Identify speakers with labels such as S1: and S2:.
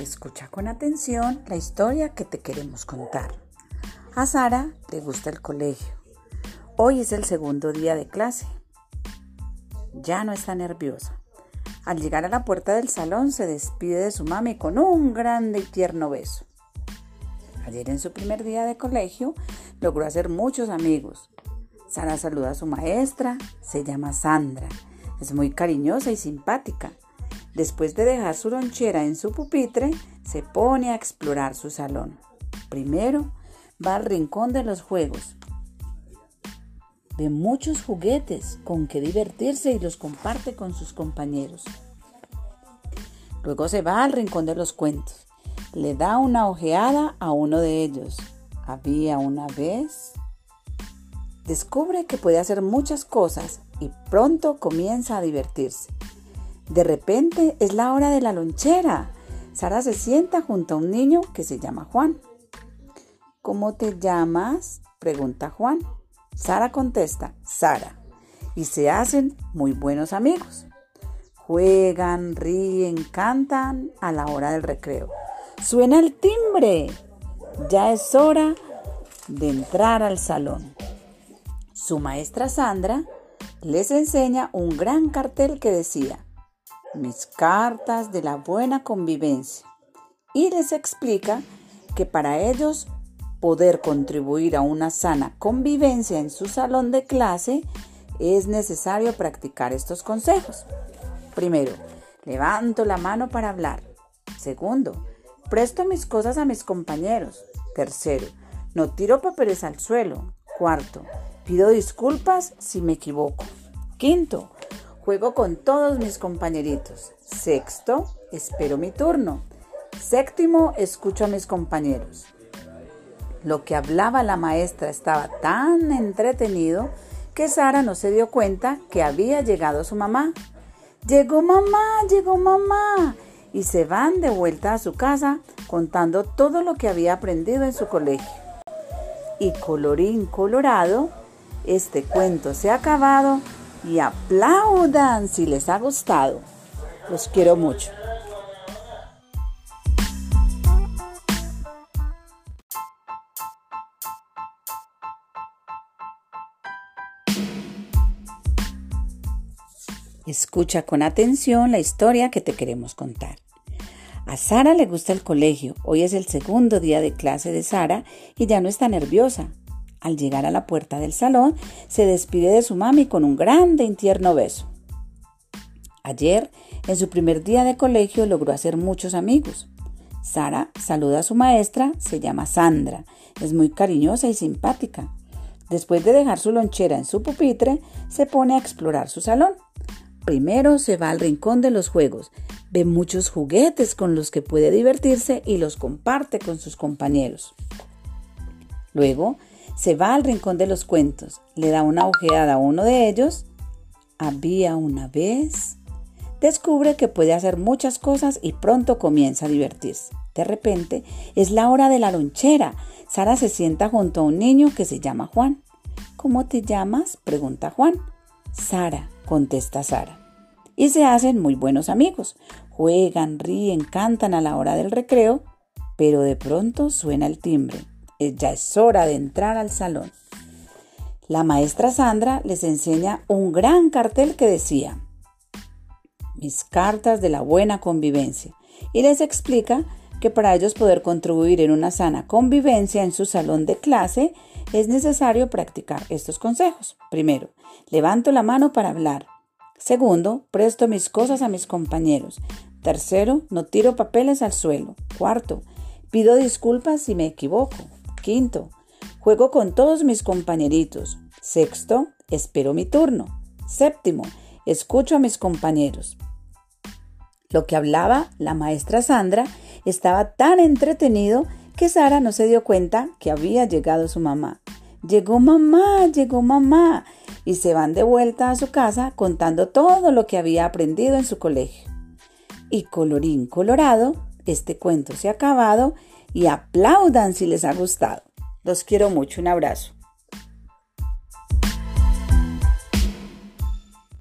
S1: Escucha con atención la historia que te queremos contar. A Sara le gusta el colegio. Hoy es el segundo día de clase. Ya no está nerviosa. Al llegar a la puerta del salón se despide de su mami con un grande y tierno beso. Ayer en su primer día de colegio logró hacer muchos amigos. Sara saluda a su maestra, se llama Sandra. Es muy cariñosa y simpática. Después de dejar su lonchera en su pupitre, se pone a explorar su salón. Primero va al rincón de los juegos. Ve muchos juguetes con que divertirse y los comparte con sus compañeros. Luego se va al rincón de los cuentos. Le da una ojeada a uno de ellos. Había una vez. Descubre que puede hacer muchas cosas y pronto comienza a divertirse. De repente es la hora de la lonchera. Sara se sienta junto a un niño que se llama Juan. ¿Cómo te llamas? pregunta Juan. Sara contesta, Sara. Y se hacen muy buenos amigos. Juegan, ríen, cantan a la hora del recreo. Suena el timbre. Ya es hora de entrar al salón. Su maestra Sandra les enseña un gran cartel que decía, mis cartas de la buena convivencia y les explica que para ellos poder contribuir a una sana convivencia en su salón de clase es necesario practicar estos consejos. Primero, levanto la mano para hablar. Segundo, presto mis cosas a mis compañeros. Tercero, no tiro papeles al suelo. Cuarto, pido disculpas si me equivoco. Quinto, Juego con todos mis compañeritos. Sexto, espero mi turno. Séptimo, escucho a mis compañeros. Lo que hablaba la maestra estaba tan entretenido que Sara no se dio cuenta que había llegado su mamá. Llegó mamá, llegó mamá. Y se van de vuelta a su casa contando todo lo que había aprendido en su colegio. Y colorín colorado, este cuento se ha acabado y aplaudan si les ha gustado. Los quiero mucho. Escucha con atención la historia que te queremos contar. A Sara le gusta el colegio. Hoy es el segundo día de clase de Sara y ya no está nerviosa. Al llegar a la puerta del salón, se despide de su mami con un grande y tierno beso. Ayer, en su primer día de colegio, logró hacer muchos amigos. Sara saluda a su maestra, se llama Sandra, es muy cariñosa y simpática. Después de dejar su lonchera en su pupitre, se pone a explorar su salón. Primero se va al rincón de los juegos, ve muchos juguetes con los que puede divertirse y los comparte con sus compañeros. Luego se va al rincón de los cuentos, le da una ojeada a uno de ellos. Había una vez. Descubre que puede hacer muchas cosas y pronto comienza a divertirse. De repente es la hora de la lonchera. Sara se sienta junto a un niño que se llama Juan. ¿Cómo te llamas? pregunta Juan. Sara, contesta Sara. Y se hacen muy buenos amigos. Juegan, ríen, cantan a la hora del recreo, pero de pronto suena el timbre. Eh, ya es hora de entrar al salón. La maestra Sandra les enseña un gran cartel que decía, mis cartas de la buena convivencia, y les explica que para ellos poder contribuir en una sana convivencia en su salón de clase es necesario practicar estos consejos. Primero, levanto la mano para hablar. Segundo, presto mis cosas a mis compañeros. Tercero, no tiro papeles al suelo. Cuarto, pido disculpas si me equivoco. Quinto, juego con todos mis compañeritos. Sexto, espero mi turno. Séptimo, escucho a mis compañeros. Lo que hablaba la maestra Sandra estaba tan entretenido que Sara no se dio cuenta que había llegado su mamá. Llegó mamá, llegó mamá. Y se van de vuelta a su casa contando todo lo que había aprendido en su colegio. Y colorín colorado, este cuento se ha acabado y aplaudan si les ha gustado. Los quiero mucho, un abrazo.